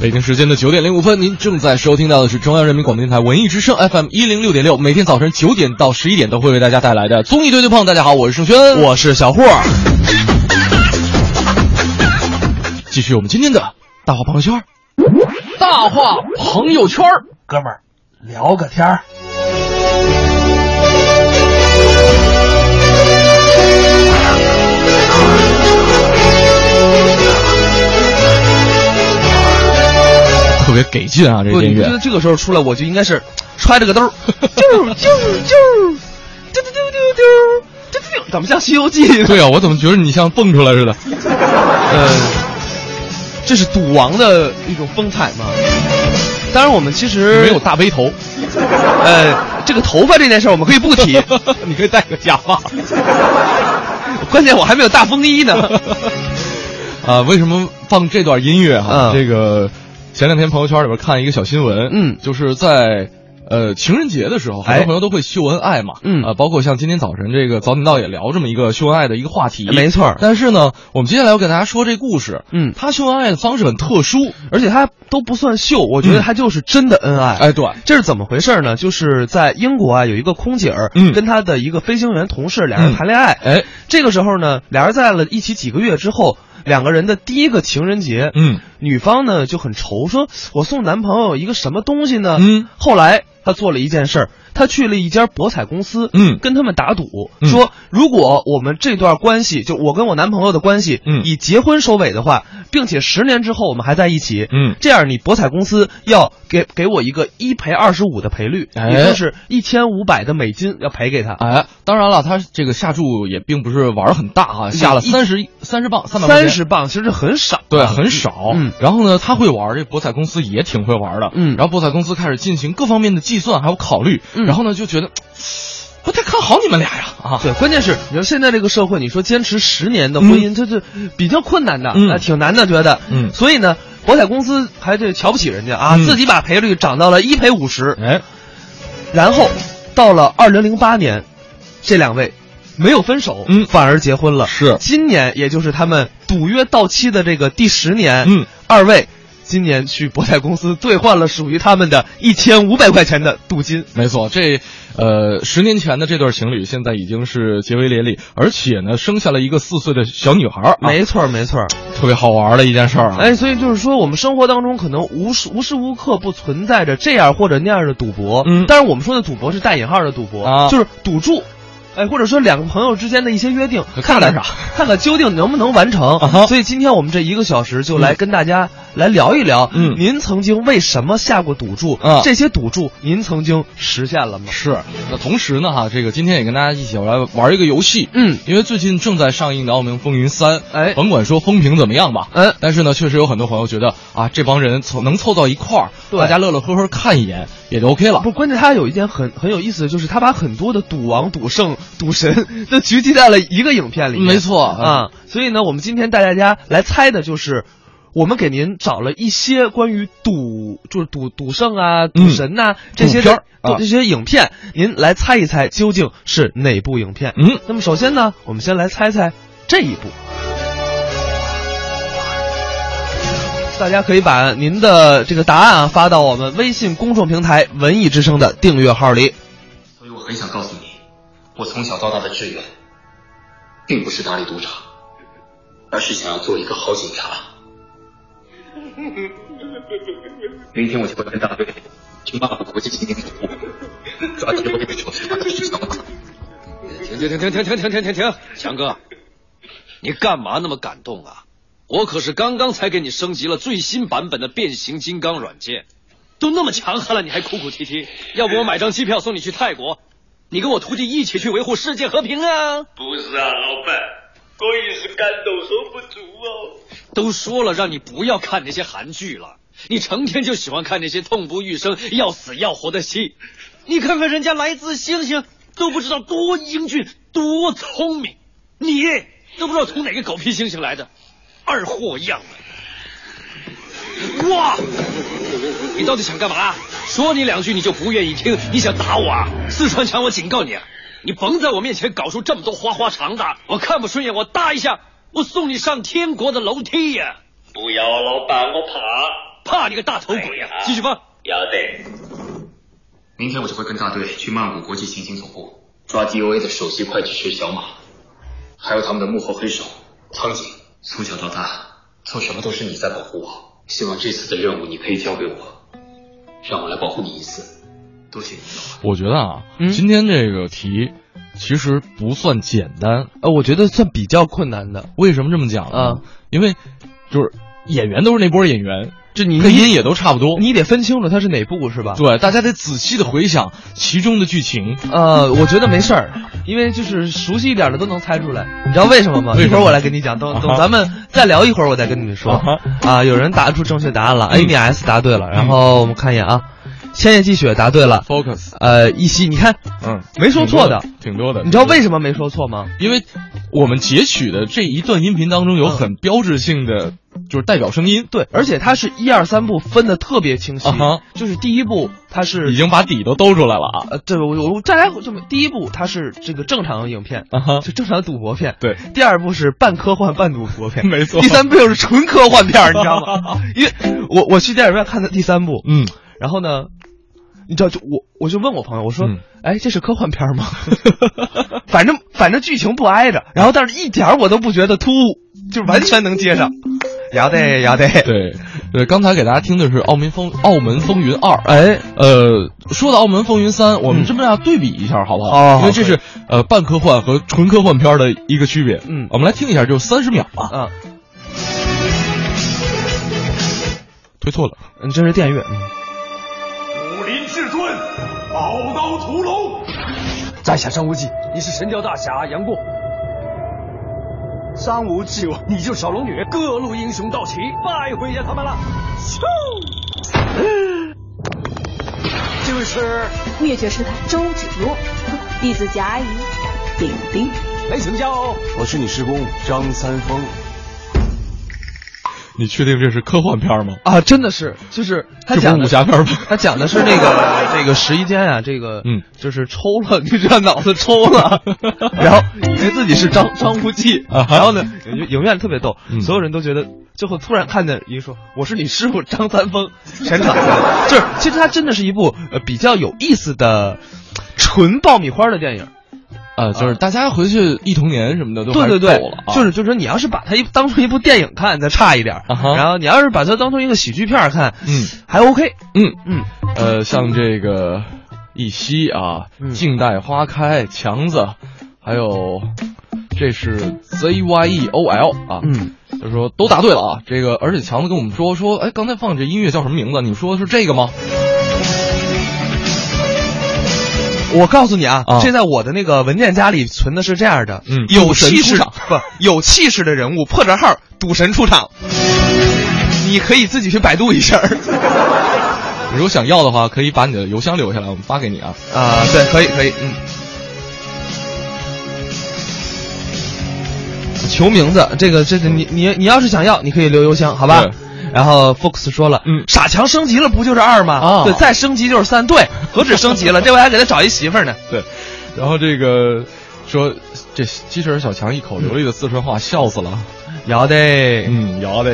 北京时间的九点零五分，您正在收听到的是中央人民广播电台文艺之声 FM 一零六点六，每天早晨九点到十一点都会为大家带来的综艺对对碰。大家好，我是盛轩，我是小霍。继续我们今天的大话朋友圈，大话朋友圈，哥们儿聊个天儿。别给劲啊！这个音乐，觉得这个时候出来，我就应该是 揣着个兜儿，啾啾啾，丢丢丢丢丢，丢丢丢，怎么像《西游记》？对啊，我怎么觉得你像蹦出来似的？呃，这是赌王的一种风采嘛。当然，我们其实没有大背头。呃，这个头发这件事儿我们可以不提，你可以戴个假发。关键我还没有大风衣呢。啊，为什么放这段音乐哈？这个。前两天朋友圈里边看一个小新闻，嗯，就是在，呃，情人节的时候，很多朋友都会秀恩爱嘛，嗯，啊，包括像今天早晨这个早点到也聊这么一个秀恩爱的一个话题，没错。但是呢，我们接下来要给大家说这故事，嗯，他秀恩爱的方式很特殊，而且他都不算秀，我觉得他就是真的恩爱。哎，对，这是怎么回事呢？就是在英国啊，有一个空姐儿，嗯，跟他的一个飞行员同事俩人谈恋爱，哎，这个时候呢，俩人在了一起几个月之后。两个人的第一个情人节，嗯，女方呢就很愁，说我送男朋友一个什么东西呢？嗯，后来她做了一件事儿。他去了一家博彩公司，嗯，跟他们打赌，说如果我们这段关系，就我跟我男朋友的关系，嗯，以结婚收尾的话，并且十年之后我们还在一起，嗯，这样你博彩公司要给给我一个一赔二十五的赔率，也就是一千五百的美金要赔给他。哎，当然了，他这个下注也并不是玩很大啊，下了三十三十磅，三百三十磅其实很少，对，很少。嗯，然后呢，他会玩，这博彩公司也挺会玩的，嗯，然后博彩公司开始进行各方面的计算还有考虑，嗯，然后呢就觉得。不太看好你们俩呀啊！对，关键是你说现在这个社会，你说坚持十年的婚姻，这这比较困难的，嗯，挺难的，觉得，嗯，所以呢，博彩公司还这瞧不起人家啊，自己把赔率涨到了一赔五十，哎，然后到了二零零八年，这两位没有分手，嗯，反而结婚了。是今年，也就是他们赌约到期的这个第十年，嗯，二位。今年去博彩公司兑换了属于他们的一千五百块钱的镀金。没错，这，呃，十年前的这对情侣现在已经是结为连理，而且呢，生下了一个四岁的小女孩。没错，没错，特别好玩的一件事儿啊！哎，所以就是说，我们生活当中可能无时无时无刻不存在着这样或者那样的赌博。嗯，但是我们说的赌博是带引号的赌博啊，就是赌注。哎，或者说两个朋友之间的一些约定，看看啥，看看究竟能不能完成。所以今天我们这一个小时就来跟大家来聊一聊，嗯，您曾经为什么下过赌注？啊，这些赌注您曾经实现了吗？是。那同时呢，哈，这个今天也跟大家一起来玩一个游戏。嗯，因为最近正在上映的《澳门风云三》，哎，甭管说风评怎么样吧，嗯，但是呢，确实有很多朋友觉得啊，这帮人凑能凑到一块儿，大家乐乐呵呵看一眼也就 OK 了。不，关键他有一件很很有意思的就是，他把很多的赌王、赌圣、赌神。都 聚集在了一个影片里，没错啊。所以呢，我们今天带大家来猜的就是，我们给您找了一些关于赌，就是赌赌圣啊、赌神呐这些片这些影片，您来猜一猜究竟是哪部影片？嗯，那么首先呢，我们先来猜猜这一部。大家可以把您的这个答案啊发到我们微信公众平台“文艺之声”的订阅号里。所以我很想告诉你。我从小到大的志愿，并不是打理赌场，而是想要做一个好警察。明天我就会跟大队去骂国际刑警总部，抓紧我给手下停停停停停停停停！强哥，你干嘛那么感动啊？我可是刚刚才给你升级了最新版本的变形金刚软件，都那么强悍了，你还哭哭啼啼？要不我买张机票送你去泰国？你跟我徒弟一起去维护世界和平啊！不是啊，老板，我也是感动收不住哦。都说了让你不要看那些韩剧了，你成天就喜欢看那些痛不欲生、要死要活的戏。你看看人家来自星星都不知道多英俊、多聪明，你都不知道从哪个狗屁星星来的，二货样的。哇！你到底想干嘛？说你两句你就不愿意听，你想打我啊？四川强，我警告你啊，你甭在我面前搞出这么多花花肠子，我看不顺眼，我搭一下，我送你上天国的楼梯呀！不要，老板，我怕。怕你个大头鬼呀！继续放。要得。明天我就会跟大队去曼谷国际刑警总部抓 DOA 的首席会计师小马，还有他们的幕后黑手苍井。从小到大，做什么都是你在保护我。希望这次的任务你可以交给我，让我来保护你一次。多谢你，我觉得啊，嗯今天这个题其实不算简单。呃，我觉得算比较困难的。为什么这么讲呢？啊因为就是演员都是那波演员，这你配音也都差不多。你得分清楚它是哪部是吧？对，大家得仔细的回想其中的剧情。呃，我觉得没事儿，因为就是熟悉一点的都能猜出来。你知道为什么吗？么一会儿我来跟你讲，等等咱们再聊一会儿，我再跟你们说。啊啊，有人答出正确答案了嗯，A B S 答对了。然后我们看一眼啊，千叶积雪答对了。Focus，呃，一夕，你看嗯，没说错的，挺多的。你知道为什么没说错吗？因为我们截取的这一段音频当中有很标志性的，就是代表声音，对，而且它是一二三部分的特别清晰就是第一部它是已经把底都兜出来了啊。呃，对，我我再来这么，第一部它是这个正常影片，啊哈就正常赌博片。对，第二部是半科幻半赌博片，没错第三部又是纯科幻片，你知道吗？因为我我去电影院看的第三部，嗯，然后呢，你知道就我我就问我朋友，我说，嗯哎，这是科幻片儿吗？反正反正剧情不挨着，然后但是一点儿我都不觉得突兀，就完全能接上。要得要得，对，对，刚才给大家听的是《澳门风澳门风云二》。哎，呃，说到《澳门风云三》，我们嗯这么要对比一下，好不好？哦因为这是呃半科幻和纯科幻片的一个区别。嗯我们来听一下，就三十秒吧。嗯，推错了，嗯，这是电乐，嗯。宝刀屠龙。在下张无忌，你是神雕大侠杨过。张无忌，你就是小龙女，各路英雄到齐，拜会一下他们了。咻！这位是灭绝师太周芷若，弟子甲乙丙丁。没请教，我是你师公张三丰。你确定这是科幻片吗？啊，真的是，就是他这不是武侠片吗？他讲的是那个这个十一间啊，这个嗯，就是抽了，你知道脑子抽了，然后以为自己是张张无忌，然后呢，影影院特别逗，嗯所有人都觉得，最后突然看见一个说我是你师傅张三丰，全场就是其实它真的是一部呃比较有意思的纯爆米花的电影。呃，就是大家回去忆童年什么的都还对对对够了啊，就是就是说你要是把它一当成一部电影看，再差一点然后你要是把它当成一个喜剧片看，嗯。还 OK，嗯。嗯，呃，像这个一夕啊，嗯。静待花开，强子，还有这是 Z Y E O L 啊，嗯，就说都答对了啊。这个而且强子跟我们说说，哎，刚才放这音乐叫什么名字？你说的是这个吗？我告诉你啊，啊这在我的那个文件夹里存的是这样的，嗯有气势不有气势的人物，破折号赌神出场，你可以自己去百度一下儿你如果想要的话，可以把你的邮箱留下来，我们发给你啊。啊，对，可以可以，嗯。求名字，这个这个你你你要是想要，你可以留邮箱，好吧对？然后 Fox 说了，嗯傻强升级了不就是二吗？啊对，再升级就是三，对，何止升级了，这回还给他找一媳妇儿呢。对，然后这个说这机器人小强一口流利的四川话，笑死了。要得，嗯，要得。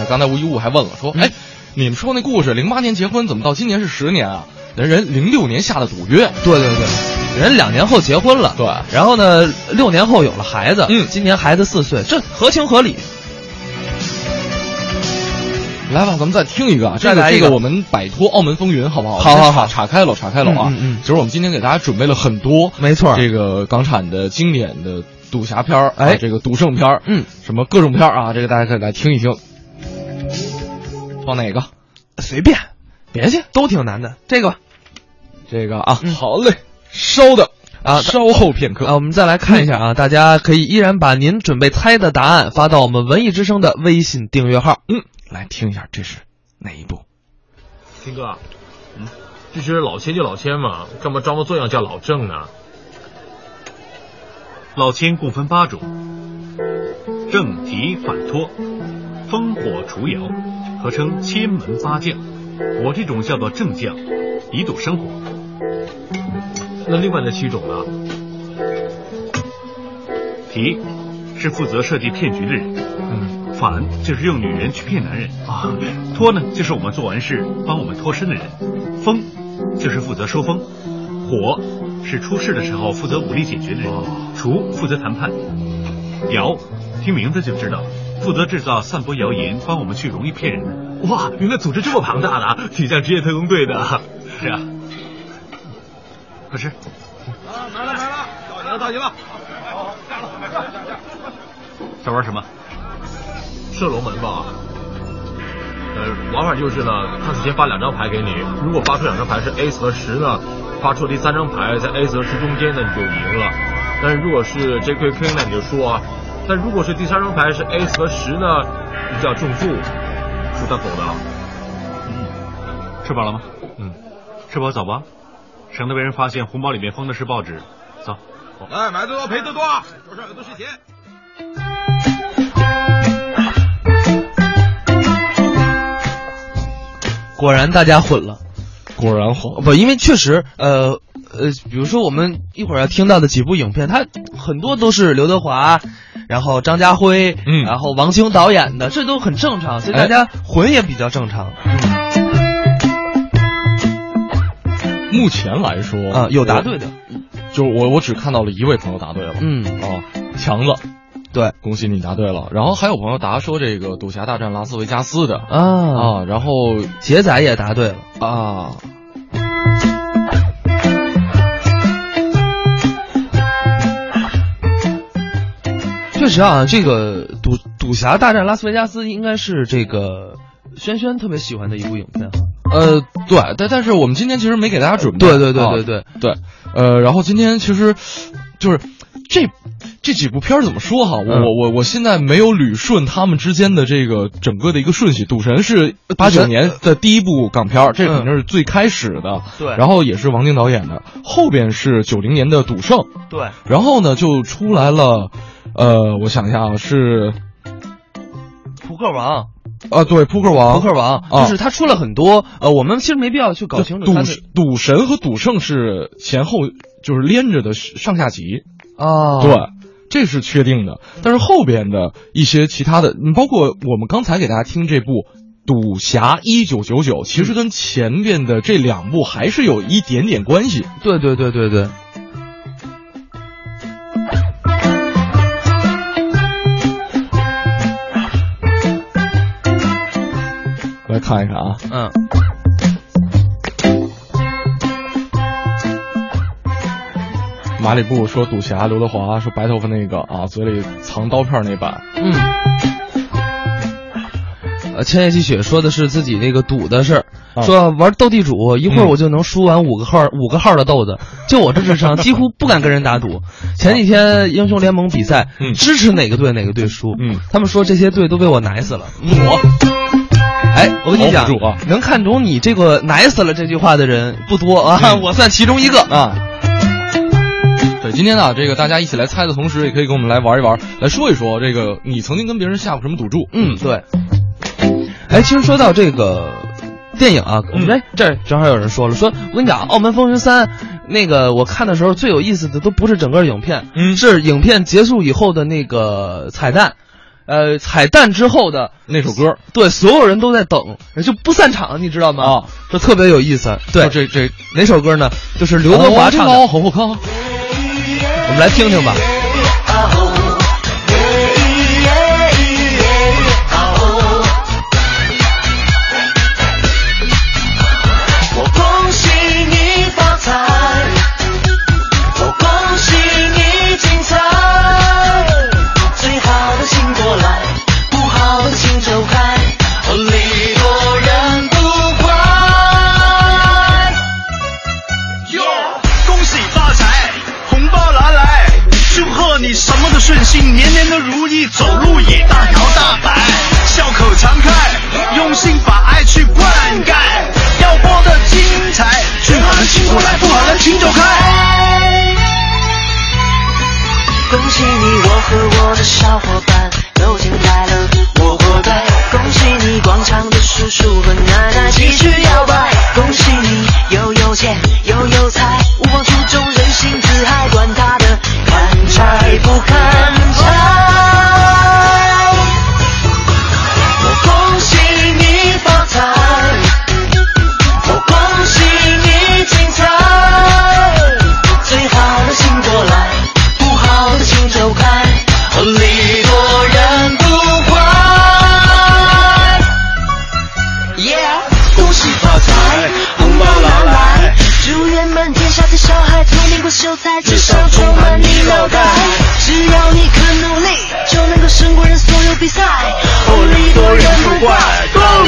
那刚才吴一物还问了，说，嗯哎，你们说那故事，零八年结婚，怎么到今年是十年啊？人人零六年下的赌约，对对对，人两年后结婚了，对然后呢，六年后有了孩子，嗯今年孩子四岁，这合情合理。来吧，咱们再听一个啊，这个再来一个这个我们摆脱澳门风云，好不好？好好好岔岔开了，岔开了啊。嗯嗯嗯其实我们今天给大家准备了很多，没错这个港产的经典的赌侠片儿，哎啊这个赌圣片儿，嗯，什么各种片儿啊，这个大家可以来听一听。放哪个？随便，别去，都挺难的。这个吧，这个啊，嗯好嘞，稍等啊稍后片刻啊，我们再来看一下啊，大家可以依然把您准备猜的答案发到我们文艺之声的微信订阅号。嗯，来听一下，这是哪一部？听哥，嗯，这是老千就老千嘛，干嘛装模作样叫老郑呢？老千共分八种：正提反托、烽火除窑，合称千门八将。我这种叫做正将，以赌生活。那另外那七种呢？提是负责设计骗局的人，嗯，反就是用女人去骗男人啊，托呢就是我们做完事帮我们脱身的人，风就是负责收风，火是出事的时候负责武力解决的人，厨负责谈判，谣听名字就知道负责制造散播谣言，帮我们去容易骗人的。哇，原来组织这么庞大的，挺像职业特工队的。是啊，快吃。啊，来了来了，到齐了到齐了。好，下了，下下下。在玩什么？射龙门吧。呃，玩法就是呢，他首先发两张牌给你，如果发出两张牌是 A 和十呢，发出第三张牌在 A 和十中间呢，你就赢了。但是如果是 J Q King 呢，你就输啊。但如果是第三张牌是 A 和十呢，你就要中注，输他狗的。嗯，吃饱了吗？嗯，吃饱走吧，省得被人发现红包里面封的是报纸。走。哎，买得多赔得多，桌上有的是钱。果然大家混了，果然混不，因为确实，呃呃，比如说我们一会儿要听到的几部影片，它很多都是刘德华，然后张家辉，嗯，然后王晶导演的，这都很正常，所以大家混也比较正常。目前来说啊，有答对的，就我我只看到了一位朋友答对了，嗯哦，强子。对，恭喜你答对了。然后还有朋友答说这个《赌侠大战拉斯维加斯》的啊啊，然后杰仔也答对了啊。确实啊，这个《赌赌侠大战拉斯维加斯》应该是这个轩轩特别喜欢的一部影片哈。呃，对，但但是我们今天其实没给大家准备。对对对对对对，呃，然后今天其实就是这。这几部片儿怎么说哈？我我我我现在没有捋顺他们之间的这个整个的一个顺序。赌神是八九年的第一部港片，这肯定是最开始的。对。然后也是王晶导演的，后边是九零年的赌圣。对。然后呢，就出来了，呃，我想一下啊，是扑克王。啊，对，扑克王，扑克王，就是他出了很多。呃，我们其实没必要去搞清楚。赌赌神和赌圣是前后就是连着的上下集。啊，对。这是确定的，但是后边的一些其他的，你包括我们刚才给大家听这部《赌侠一九九九》，其实跟前边的这两部还是有一点点关系。对对对对对。来看一看啊，嗯。马里布说赌侠，刘德华说白头发那个啊，嘴里藏刀片那版。嗯。呃，千叶积雪说的是自己那个赌的事儿，啊、说玩斗地主一会儿我就能输完五个号、嗯、五个号的豆子，就我这智商 几乎不敢跟人打赌。前几天英雄联盟比赛，嗯、支持哪个队哪个队输，嗯，他们说这些队都被我奶死了。我，哎，我跟你讲，啊、能看懂你这个奶死了这句话的人不多啊，嗯、我算其中一个。啊。对，今天呢，这个大家一起来猜的同时，也可以跟我们来玩一玩，来说一说这个你曾经跟别人下过什么赌注？嗯，对。哎，其实说到这个电影啊，我们哎这正好有人说了，说我跟你讲，《澳门风云三》那个我看的时候最有意思的都不是整个影片，嗯，是影片结束以后的那个彩蛋。呃，彩蛋之后的那首歌，对，所有人都在等，就不散场，你知道吗？啊，这特别有意思。对，这这哪首歌呢？就是刘德华唱的《好好康》。我们来听听吧。顺心，年年都如意，走路也大摇大摆，笑口常开，用心把爱去灌溉，要播的精彩，最好的请过来，不好的请走开。恭喜你，我和我的小伙伴都进来了，我活该。恭喜你，广场的叔叔和奶奶继续摇摆。恭喜你，又有钱又有财，无望出众，人性自嗨，管他不看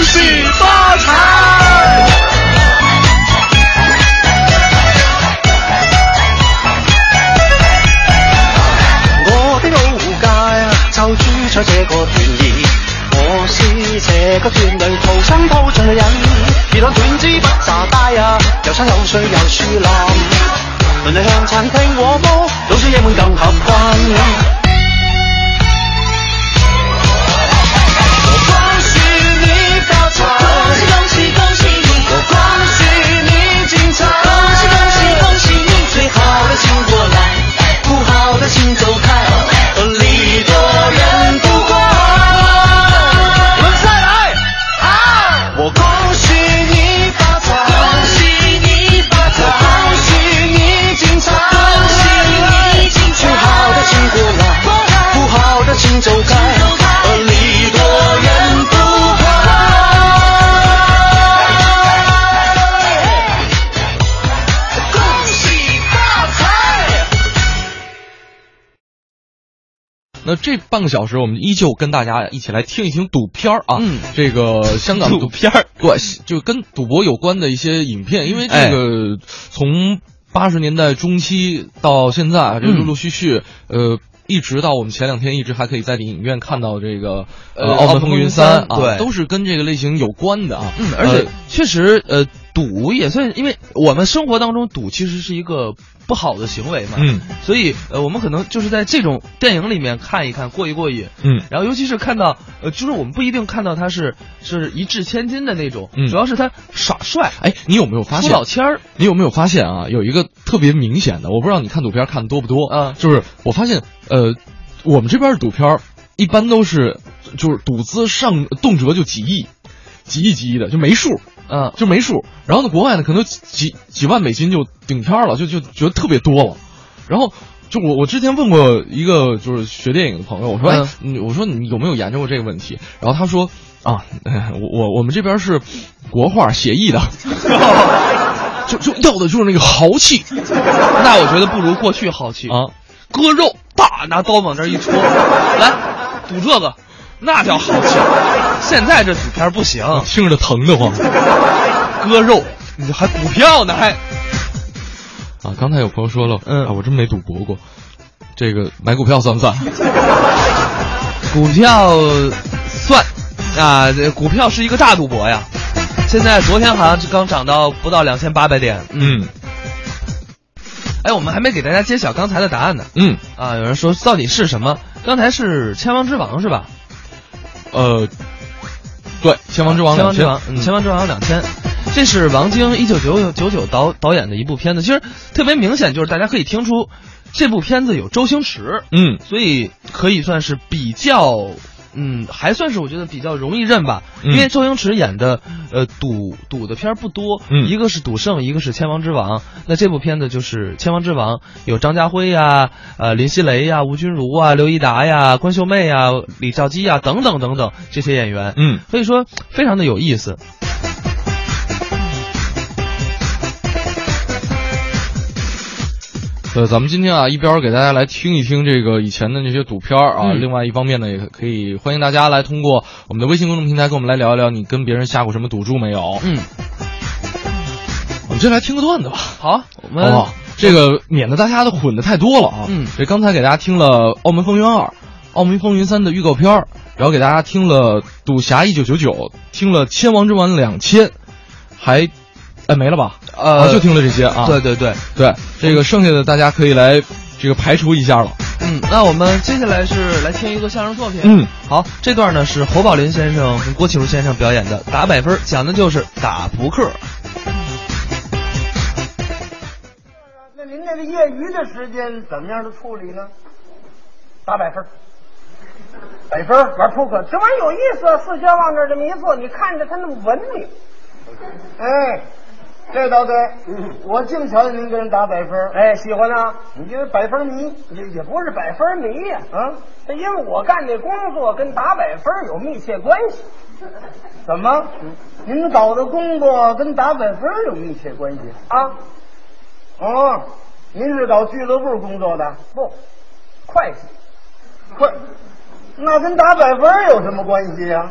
恭喜发财。我的老街就住在這個田兒，我是這個田裏土生土長嘅人，兒郎團枝不炸街啊，有山有水有樹林，鄰里向餐廳和睦，老少爺們更合群。醒过来不好的请走。那这半个小时，我们依旧跟大家一起来听一听赌片儿啊，嗯这个香港赌片儿，对，就跟赌博有关的一些影片，因为这哎个从八十年代中期到现在，啊这嗯陆陆续续，呃。一直到我们前两天，一直还可以在电影院看到这个呃呃《澳门风云三》啊，对都是跟这个类型有关的啊。嗯，而且确实，呃，赌也算，因为我们生活当中赌其实是一个不好的行为嘛，嗯，所以呃，我们可能就是在这种电影里面看一看，过一过瘾，嗯，然后尤其是看到，呃，就是我们不一定看到他是是一掷千金的那种，嗯主要是他耍帅，哎，你有没有发现出老千儿？你有没有发现啊？有一个特别明显的，我不知道你看赌片看的多不多啊？就是我发现，呃，我们这边的赌片一般都是就是赌资上动辄就几亿，几亿几亿的就没数，嗯，就没数。然后呢，国外呢可能几几几万美金就顶天了，就就觉得特别多了。然后就我我之前问过一个就是学电影的朋友，我说、我说你有没有研究过这个问题？然后他说啊，哎 我我我们这边是国画写意的。就就要的就是那个豪气，那我觉得不如过去豪气啊！割肉，大拿刀往这儿一戳，来赌这个，那叫豪气。现在这纸片不行，听着疼得慌。割肉，你还股票呢还？啊，刚才有朋友说了，嗯啊，我真没赌博过，这个买股票算不算？股票算啊，这股票是一个大赌博呀。现在昨天好像是刚涨到不到两千八百点。嗯，哎，我们还没给大家揭晓刚才的答案呢。嗯，啊，有人说到底是什么？刚才是《千王之王》是吧？呃，对，《千王之王》千王之王，嗯千王之王两千，这是王晶一九九九九导导演的一部片子。其实特别明显，就是大家可以听出这部片子有周星驰，嗯，所以可以算是比较。嗯，还算是我觉得比较容易认吧，嗯。因为周星驰演的呃赌赌的片儿不多，嗯。一个是赌圣，一个是千王之王。那这部片子就是千王之王，有张家辉呀、呃林熙蕾呀、吴君如啊、刘一达呀、关秀妹呀、李兆基呀等等等等这些演员，嗯，所以说非常的有意思。呃，咱们今天啊，一边给大家来听一听这个以前的那些赌片儿啊，嗯另外一方面呢，也可以欢迎大家来通过我们的微信公众平台跟我们来聊一聊，你跟别人下过什么赌注没有？嗯，我们先来听个段子吧，好，我们？这个免得大家都混的太多了啊。嗯这刚才给大家听了《澳门风云二》《澳门风云三》的预告片儿，然后给大家听了《赌侠一九九九》，听了《千王之王两千》，还，哎没了吧？呃啊就听了这些啊。对对对，对，这个剩下的大家可以来这个排除一下了。嗯，那我们接下来是来听一个相声作品。嗯，好，这段呢是侯宝林先生跟郭启儒先生表演的《打百分》，讲的就是打扑克。那您这个业余的时间怎么样的处理呢？打百分，百分玩扑克，这玩意儿有意思啊！四圈往这儿这么一坐，你看着他那么文明。哎，这倒对，我净瞧见您跟人打百分，哎，喜欢啊！你这是百分迷，也也不是百分迷呀、啊，因为我干这工作跟打百分有密切关系。怎么？您搞的工作跟打百分有密切关系啊？哦，您是搞俱乐部工作的？不，会计。会，那跟打百分有什么关系呀、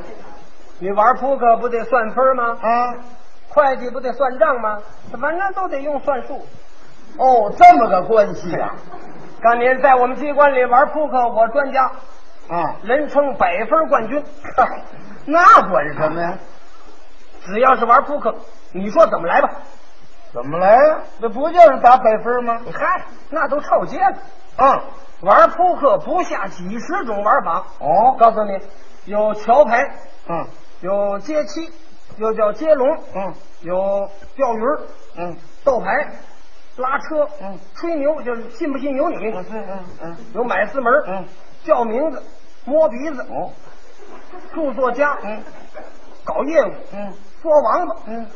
你玩扑克不得算分吗？啊？会计不得算账吗？反正都得用算术。哦，这么个关系啊！当年在我们机关里玩扑克，我专家，啊，人称百分冠军。那管什么呀？只要是玩扑克，你说怎么来吧？怎么来呀、那不就是打百分吗？嗨，那都臭街了。嗯，玩扑克不下几十种玩法。哦，告诉你，有桥牌，嗯有接七，又叫接龙，嗯有钓鱼儿，嗯斗牌，拉车，嗯，吹牛就是信不信由你，嗯嗯有买四门，嗯，叫名字，摸鼻子，哦，著作家，嗯，搞业务，嗯，捉王八，嗯，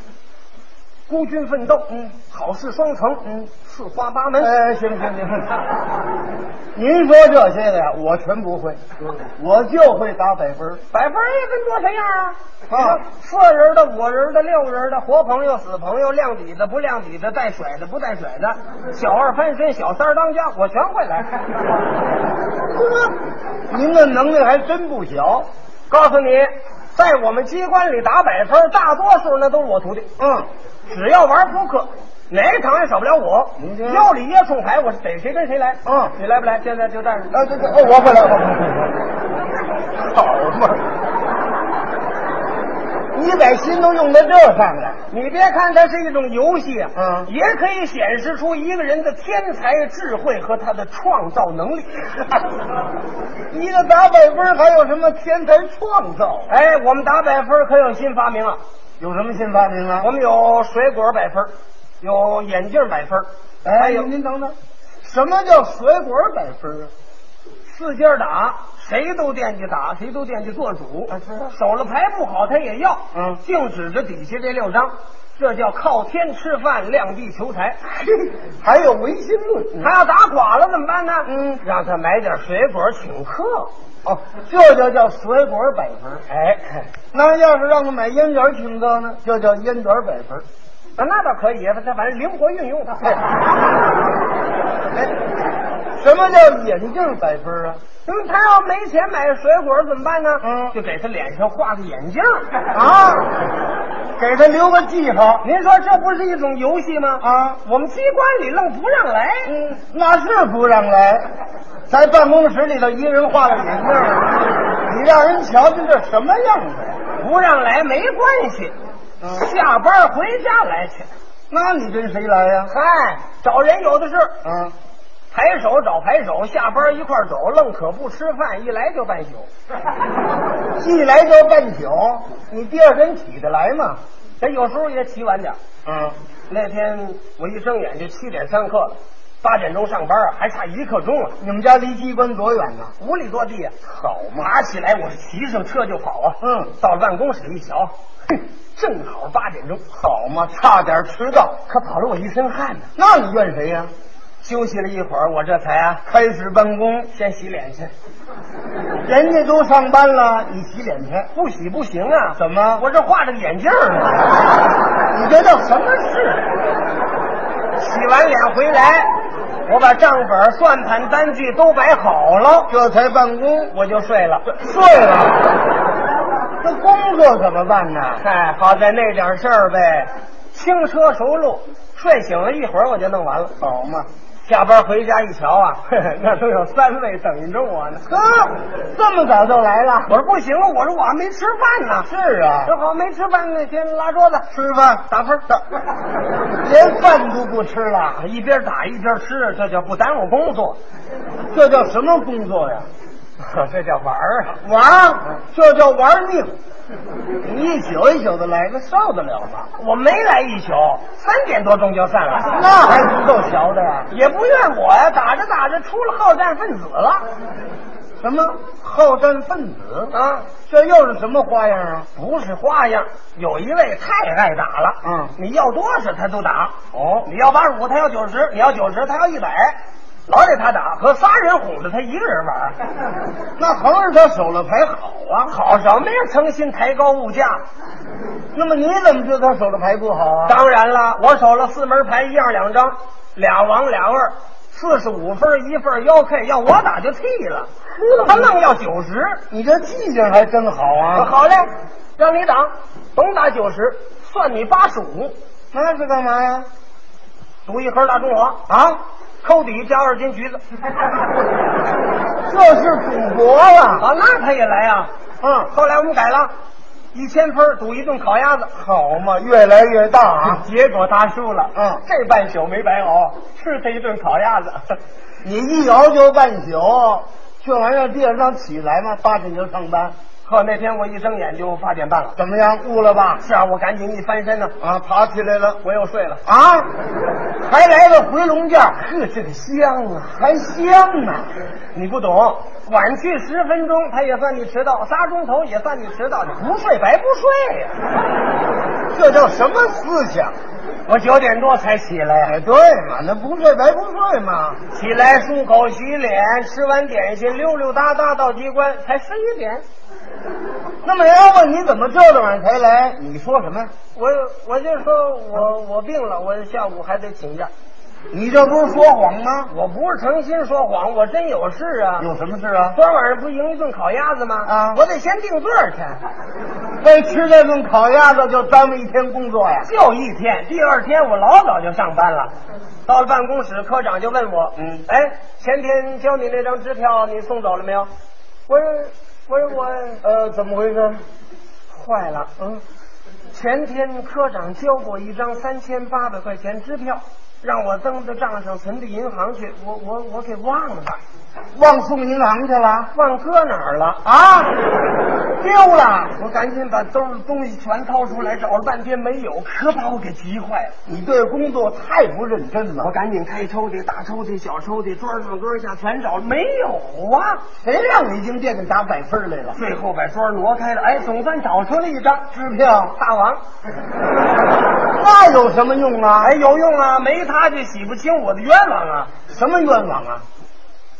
孤军奋斗，嗯，好事双成，嗯，四花八门。哎，行行行，您说这些个呀，我全不会，我就会打百分。百分也跟多谁样啊？啊四人的、五人的、六人的，活朋友、死朋友，亮底子、不亮底子，带甩的、不带甩的，小二翻身、小三当家，我全会来。您的能力还真不小。告诉你，在我们机关里打百分，大多数那都是我徒弟。嗯，只要玩扑克，哪个场也少不了我您听。腰里掖冲牌，我是逮谁跟谁来。嗯你来不来？现在就站着。啊，对对，哦，我会来，我会来。好嘛，你把心都用到这上了。你别看它是一种游戏啊，嗯也可以显示出一个人的天才、智慧和他的创造能力。一个打百分还有什么天才创造？哎，我们打百分可有新发明啊！有什么新发明啊？我们有水果百分，有眼镜百分，哎，还有您等等，什么叫水果百分啊？四家打，谁都惦记打，谁都惦记做主。啊是啊手了牌不好，他也要。嗯净指着底下这六张，这叫靠天吃饭，量地求财。还有唯心论。他要打垮了怎么办呢？嗯让他买点水果请客。哦，这就叫水果百分。哎，那要是让他买烟卷挺高呢，就叫烟卷百分。啊，那倒可以，他反正灵活运用。哎，什么叫眼镜百分啊？嗯，他要没钱买水果怎么办呢？嗯就给他脸上画个眼镜啊，给他留个记号。您说这不是一种游戏吗？啊，我们机关里愣不让来。嗯，那是不让来，在办公室里头一个人画个眼镜，你让人瞧瞧这什么样子呀？不让来没关系，嗯下班回家来去。那你跟谁来呀？嗨，找人有的是，啊，牌手找抬手，下班一块走，愣可不吃饭，一来就半宿。一来就半宿，你第二天起得来吗？咱有时候也起晚点。嗯，那天我一睁眼就七点上课了，八点钟上班啊，还差一刻钟啊，你们家离机关多远呢？五里多地啊。好嘛，爬起来，我是骑上车就跑啊。嗯到了办公室一瞧，哼，正好八点钟，好嘛，差点迟到。可跑了我一身汗呢。那你怨谁呀、休息了一会儿，我这才啊开始办公，先洗脸去。人家都上班了，你洗脸去？不洗不行啊！怎么？我这画着眼镜呢。你这叫什么事？洗完脸回来，我把账本、算盘、单据都摆好了，这才办公，我就睡了。睡了。这工作怎么办呢？嗨，好在那点事儿呗，轻车熟路，睡醒了一会儿我就弄完了。好嘛，下班回家一瞧啊，那都有三位等着我呢。呵，这么早就来了？我说不行了，我说我还没吃饭呢。是啊，正好没吃饭那，先拉桌子吃饭打分打，连饭都不吃了，一边打一边吃，这叫不耽误工作。这叫什么工作呀？这叫玩儿啊！玩儿，这叫玩命。你一宿一宿的来，那受得了吗？我没来一宿，三点多钟就散了。那还不够瞧的呀？也不怨我呀，打着打着出了好战分子了。什么好战分子啊？这又是什么花样啊？不是花样，有一位太爱打了。嗯，你要多少他都打。哦，你要八十五，他要九十；你要九十，他要一百。老得他打，和仨人哄着他一个人玩。那横着他手了牌好啊，好什么呀？诚心抬高物价。那么你怎么知道他手的牌不好啊？当然了，我手了四门牌，一样两张，俩王俩二，四十五分一份腰 K，要我打就替了。他愣要九十，你这记性还真好啊！好嘞，让你打，甭打九十，算你八十五。那是干嘛呀？赌一盒大中华啊，扣底加二斤橘子。这是赌博啊！啊，那他也来啊。嗯，后来我们改了，一千分赌一顿烤鸭子。好嘛，越来越大啊！结果他输了。嗯，这半宿没白熬，吃他一顿烤鸭子。你一熬就半宿，这玩意儿第二天起来嘛，八点就上班。呵，那天我一睁眼就八点半了，怎么样？悟了吧？是啊，我赶紧一翻身呢，啊，爬起来了，我又睡了啊，还来个回笼觉，呵，这个香啊，还香啊！你不懂，晚去十分钟，他也算你迟到；仨钟头也算你迟到。你不睡白不睡呀、这叫什么思想？我九点多才起来，哎，对嘛，那不睡白不睡嘛。起来漱口洗脸，吃完点心，溜溜达达到机关，才十一点。那么人家问你怎么这么晚才来，你说什么呀？我我就说我我病了，我下午还得请假。你这不是说谎吗？我不是诚心说谎，我真有事啊。有什么事啊？昨晚上不赢一顿烤鸭子吗？啊我得先定座去。为吃这顿烤鸭子就耽误一天工作呀？就一天，第二天我老早就上班了。到了办公室，科长就问我：“嗯哎，前天交你那张支票你送走了没有？”我说：“我说我呃，怎么回事？坏了，嗯，前天科长交过一张三千八百块钱支票，让我登到账上存到银行去，我我我给忘了，忘送银行去了忘搁哪儿了？啊？丢了！我赶紧把兜里东西全掏出来，找了半天没有，可把我给急坏了。你对工作太不认真了。我赶紧开抽屉、大抽屉、小抽屉，桌上桌下全找，没有啊！谁让你进店里打百分来了？最后把桌挪开了，哎，总算找出了一张支票，大王。那有什么用啊？哎，有用啊！没他就洗不清我的冤枉啊！什么冤枉啊？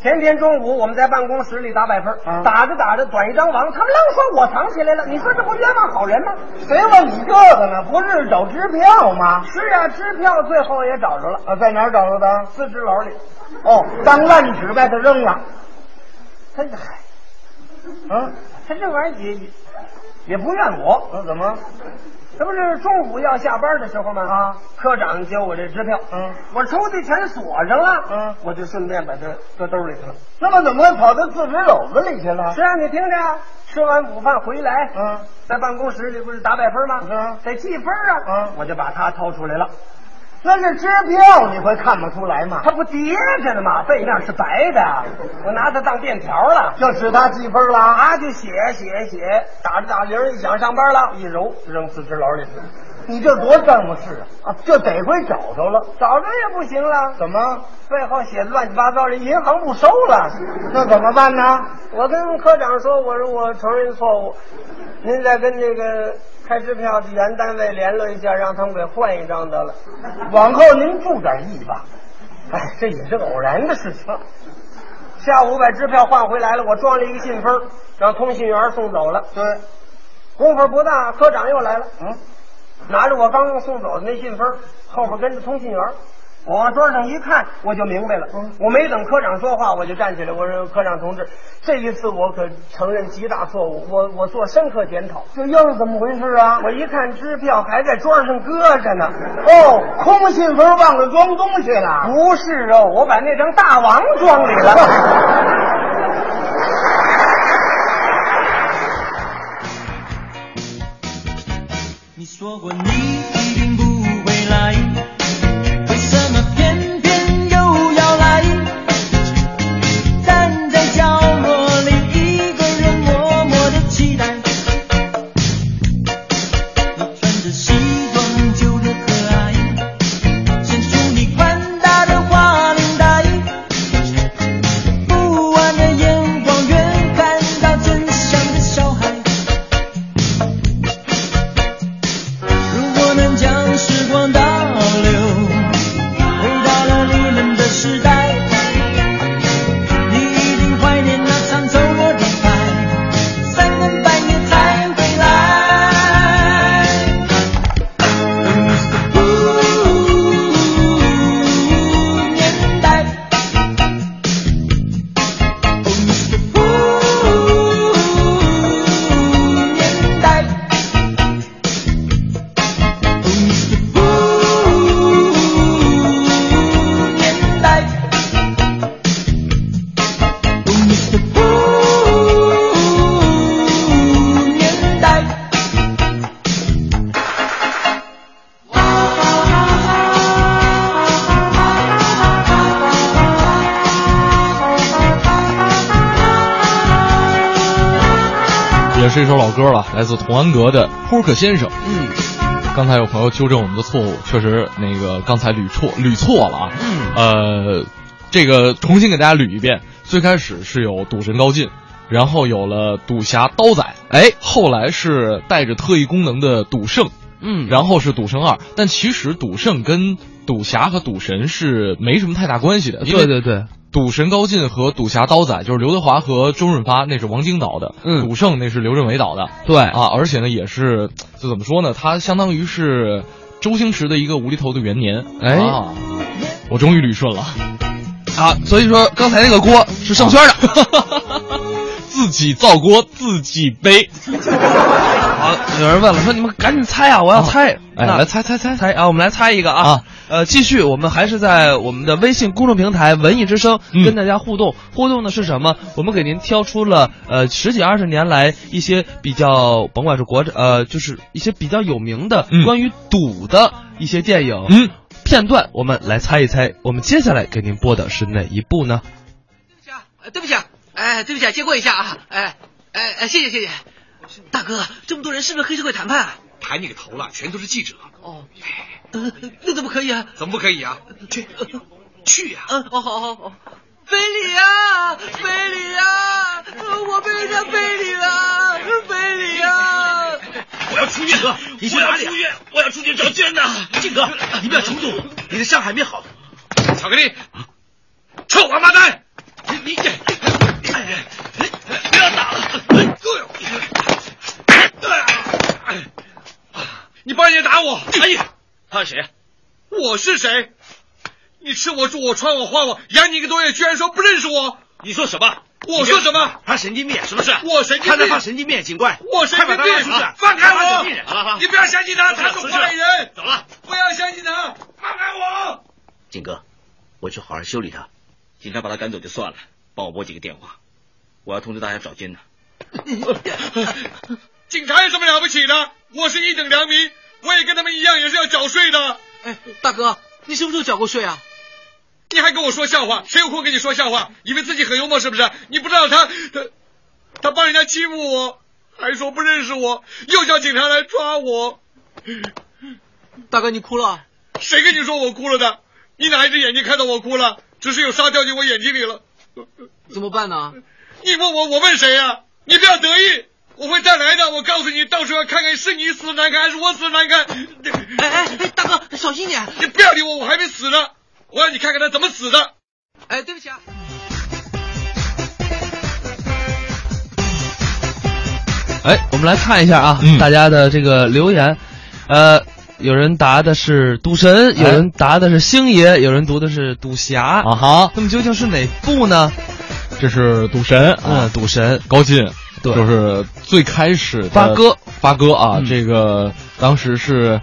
前天中午我们在办公室里打百分，啊打着打着短一张王，他们愣说我藏起来了。你说这不冤枉好人吗？谁问你这个呢？不是找支票吗？是啊，支票最后也找着了，啊，在哪儿找着的？四支篓里。哦，当烂纸把它扔了。他这嗨，嗯，他这玩意儿也也也不怨我，那怎么？这不是中午要下班的时候吗？啊，科长交我这支票，嗯，我抽屉全锁上了，嗯，我就顺便把它搁兜里去了。那么怎么跑到自制篓子里去了？是啊，你听着啊，吃完午饭回来，嗯，在办公室里不是打百分吗？是啊得记分啊，嗯我就把它掏出来了。那是支票，你会看不出来吗？它不叠着呢吗？背面是白的，我拿它当便条了。就使它记分了。啊，就写写写，打着打铃一响上班了，一揉扔四只篓里去。你这多耽误事啊！啊，这得亏找着了。找着也不行了，怎么？背后写的乱七八糟，人银行不收了。那怎么办呢？我跟科长说，我说我承认错误，您再跟这个开支票去原单位联络一下，让他们给换一张得了。往后您注点意吧。哎，这也是偶然的事情。下午把支票换回来了，我装了一个信封，让通信员送走了。对，功夫不大，科长又来了，嗯，拿着我刚刚送走的那信封，后边跟着通信员。我往桌上一看，我就明白了。嗯我没等科长说话，我就站起来，我说：“科长同志，这一次我可承认极大错误，我我做深刻检讨。这又是怎么回事啊？我一看支票还在桌上搁着呢。哦，空信封忘了装东西了。不是哦，我把那张大王装里了。你说过你是一首老歌了，来自童安格的《扑克先生》。嗯，刚才有朋友纠正我们的错误，确实那个刚才捋错捋错了啊。嗯，呃，这个重新给大家捋一遍，最开始是有赌神高进，然后有了赌侠刀仔，哎，后来是带着特异功能的赌圣，嗯，然后是赌圣二，但其实赌圣跟赌侠和赌神是没什么太大关系的。对对对，赌神高进和赌侠刀仔就是刘德华和周润发，那是王晶导的；嗯赌圣那是刘镇伟导的。对啊，而且呢，也是就怎么说呢？他相当于是周星驰的一个无厘头的元年。哎啊，我终于捋顺了，啊，所以说刚才那个锅是盛轩的。自己造锅自己背。好，有人问了，说你们赶紧猜啊，我要猜。哎，来猜猜猜猜啊，我们来猜一个啊。啊呃，继续，我们还是在我们的微信公众平台“文艺之声”嗯跟大家互动。互动的是什么？我们给您挑出了呃十几二十年来一些比较，甭管是国呃，就是一些比较有名的嗯关于赌的一些电影。嗯，片段，我们来猜一猜，我们接下来给您播的是哪一部呢？对不起啊对不起啊，哎，对不起啊，借过一下啊，哎，哎哎，谢谢谢谢。大哥，这么多人是不是黑社会谈判啊？抬你个头了，全都是记者。哦，呃，那怎么可以啊？怎么不可以啊？去，去呀、嗯，哦，好好好。非礼啊，非礼啊！我被人家非礼了，非礼啊！我要出院哥，你去哪里啊我要出院，我要出去找娟呐。静哥，你不要冲动，你的伤还没好。巧克力，臭王八蛋！你你，哎呀，不要打了！哎呦，哎，你帮人家打我！哎呀，他是谁？我是谁？你吃我住我穿我花我养你一个多月，居然说不认识我？你说什么？我说什么？他神经病是不是？我神经病，他在发神经病，警官，我神经病，放开我！你不要相信他，他是坏人。走了，不要相信他，放开我！景哥，我去好好修理他。警察把他赶走就算了，帮我拨几个电话，我要通知大家找监呢。警察有什么了不起的？我是一等良民，我也跟他们一样，也是要缴税的。哎，大哥，你什么时候缴过税啊？你还跟我说笑话？谁有空跟你说笑话？以为自己很幽默是不是？你不知道他他他帮人家欺负我，还说不认识我，又叫警察来抓我。大哥，你哭了？谁跟你说我哭了的？你哪一只眼睛看到我哭了？只是有沙掉进我眼睛里了。怎么办呢？你问我，我问谁呀、你不要得意，我会再来的。我告诉你，到时候要看看是你死得难看还是我死得难看。哎哎哎，大哥，小心点！你不要理我，我还没死呢。我让你看看他怎么死的。哎，对不起啊。哎，我们来看一下啊，嗯大家的这个留言，呃，有人答的是赌神，有人答的是星爷，有人读的是赌侠啊哈，那么究竟是哪部呢？这是赌神啊嗯，，赌神高进，对就是最开始的发哥，发哥啊，嗯这个当时是。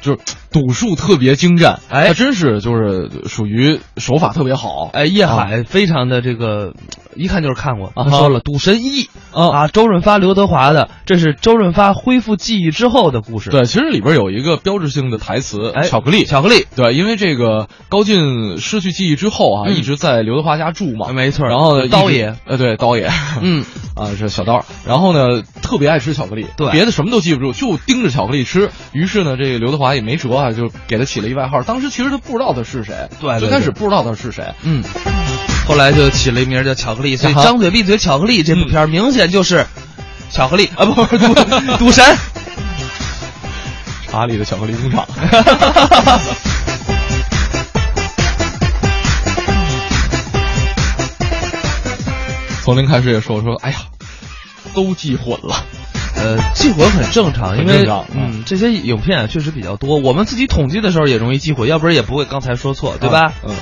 就是赌术特别精湛，哎。他真是就是属于手法特别好，哎，叶啊。海非常的这个，一看就是看过。啊他说了，《赌神一》啊。啊，周润发、刘德华的，这是周润发恢复记忆之后的故事。对，其实里边有一个标志性的台词，哎巧克力，巧克力，对，因为这个高进失去记忆之后啊，嗯。一直在刘德华家住嘛，没错。然后呢，刀爷，呃，对，刀爷，嗯，啊，是小刀。然后呢，特别爱吃巧克力，对。别的什么都记不住，就盯着巧克力吃。于是呢，这个刘德华也没辙啊，就给他起了一外号。当时其实他不知道他是谁，对对最开始不知道他是谁。嗯，后来就起了一名叫巧克力，所以《张嘴闭嘴巧克力》这部片儿明显就是巧克力啊，不是赌赌神。查理的巧克力工厂。从零开始也说说，哎呀，都记混了。呃，激活很正常，因为嗯，这些影片啊确实比较多，我们自己统计的时候也容易激活，要不然也不会刚才说错，对吧？嗯。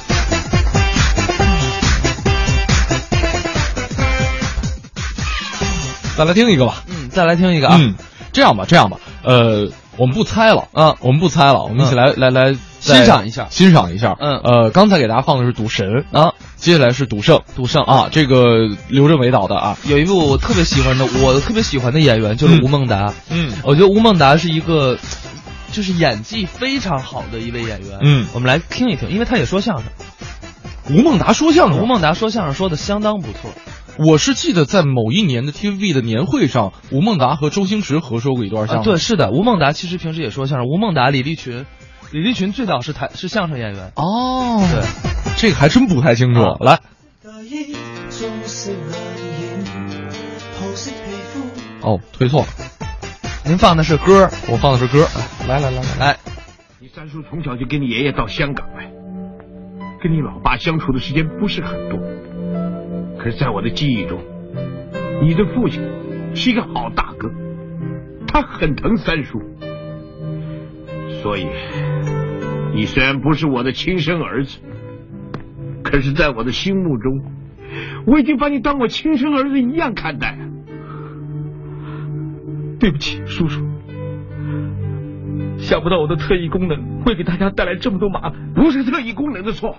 再来听一个吧。嗯，再来听一个啊。嗯，这样吧，这样吧，呃，我们不猜了啊，我们不猜了，我们一起来、来来欣赏一下。欣赏一下。嗯。呃，刚才给大家放的是赌神啊，接下来是赌圣，赌圣。啊，这个刘镇伟导的啊，有一部我特别喜欢的，我特别喜欢的演员就是吴孟达。嗯，我觉得吴孟达是一个，就是演技非常好的一位演员。嗯。我们来听一听，因为他也说相声。吴孟达说相声，吴孟达说相声说的相当不错。我是记得在某一年的 TVB 的年会上，吴孟达和周星驰合说过一段相啊，声。对，是的，吴孟达其实平时也说相声。吴孟达、李立群，李立群最早是台是相声演员。哦，对，这个还真不太清楚。啊来，哦，推错了，您放的是歌，我放的是歌。来来来来来，你三叔从小就跟你爷爷到香港来，跟你老爸相处的时间不是很多。可是，在我的记忆中，你的父亲是一个好大哥，他很疼三叔。所以，你虽然不是我的亲生儿子，可是在我的心目中，我已经把你当我亲生儿子一样看待。对不起，叔叔。想不到我的特异功能会给大家带来这么多麻烦。不是特异功能的错，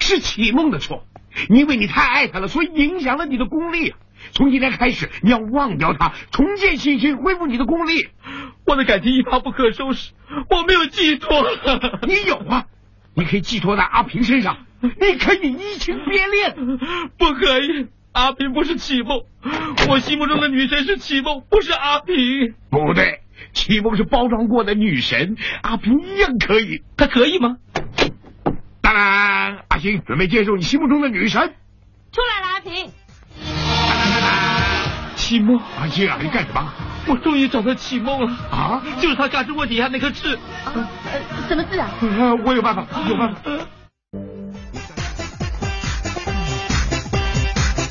是启梦的错。因为你太爱他了，所以影响了你的功力。从今天开始，你要忘掉他，重建信心，恢复你的功力。我的感情一发不可收拾，我没有寄托。你有啊，你可以寄托在阿平身上，你可以移情别恋。不可以，阿平不是启梦，我心目中的女神是启梦，不是阿平。不对。启梦是包装过的女神，阿平一样可以，她可以吗？当然，阿星准备接受你心目中的女神。出来了，阿平。启梦，阿星啊，你干什么？我终于找到启梦了啊！就是他嘎吱窝底下那颗痣。啊，呃，什么痣啊？我有办法，有办法。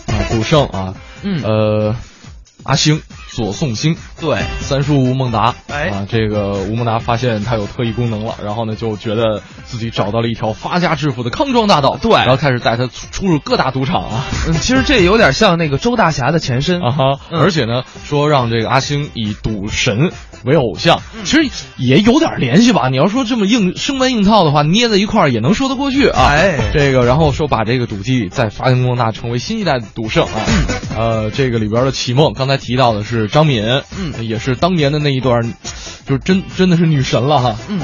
啊，古圣啊，嗯，呃，阿星。左宋星。对。三叔吴孟达，哎。啊，这个吴孟达发现他有特异功能了，然后呢就觉得自己找到了一条发家致富的康庄大道，对，然后开始带他出入各大赌场啊。嗯，其实这有点像那个周大侠的前身。啊哈，嗯、而且呢说让这个阿星以赌神为偶像，嗯、其实也有点联系吧。你要说这么硬生搬硬套的话，捏在一块儿也能说得过去啊。哎，这个然后说把这个赌技再发扬光大，成为新一代的赌圣啊。嗯、呃，这个里边的启梦，刚才提到的是张敏。嗯，也是当年的那一段，就是真真的是女神了哈。嗯。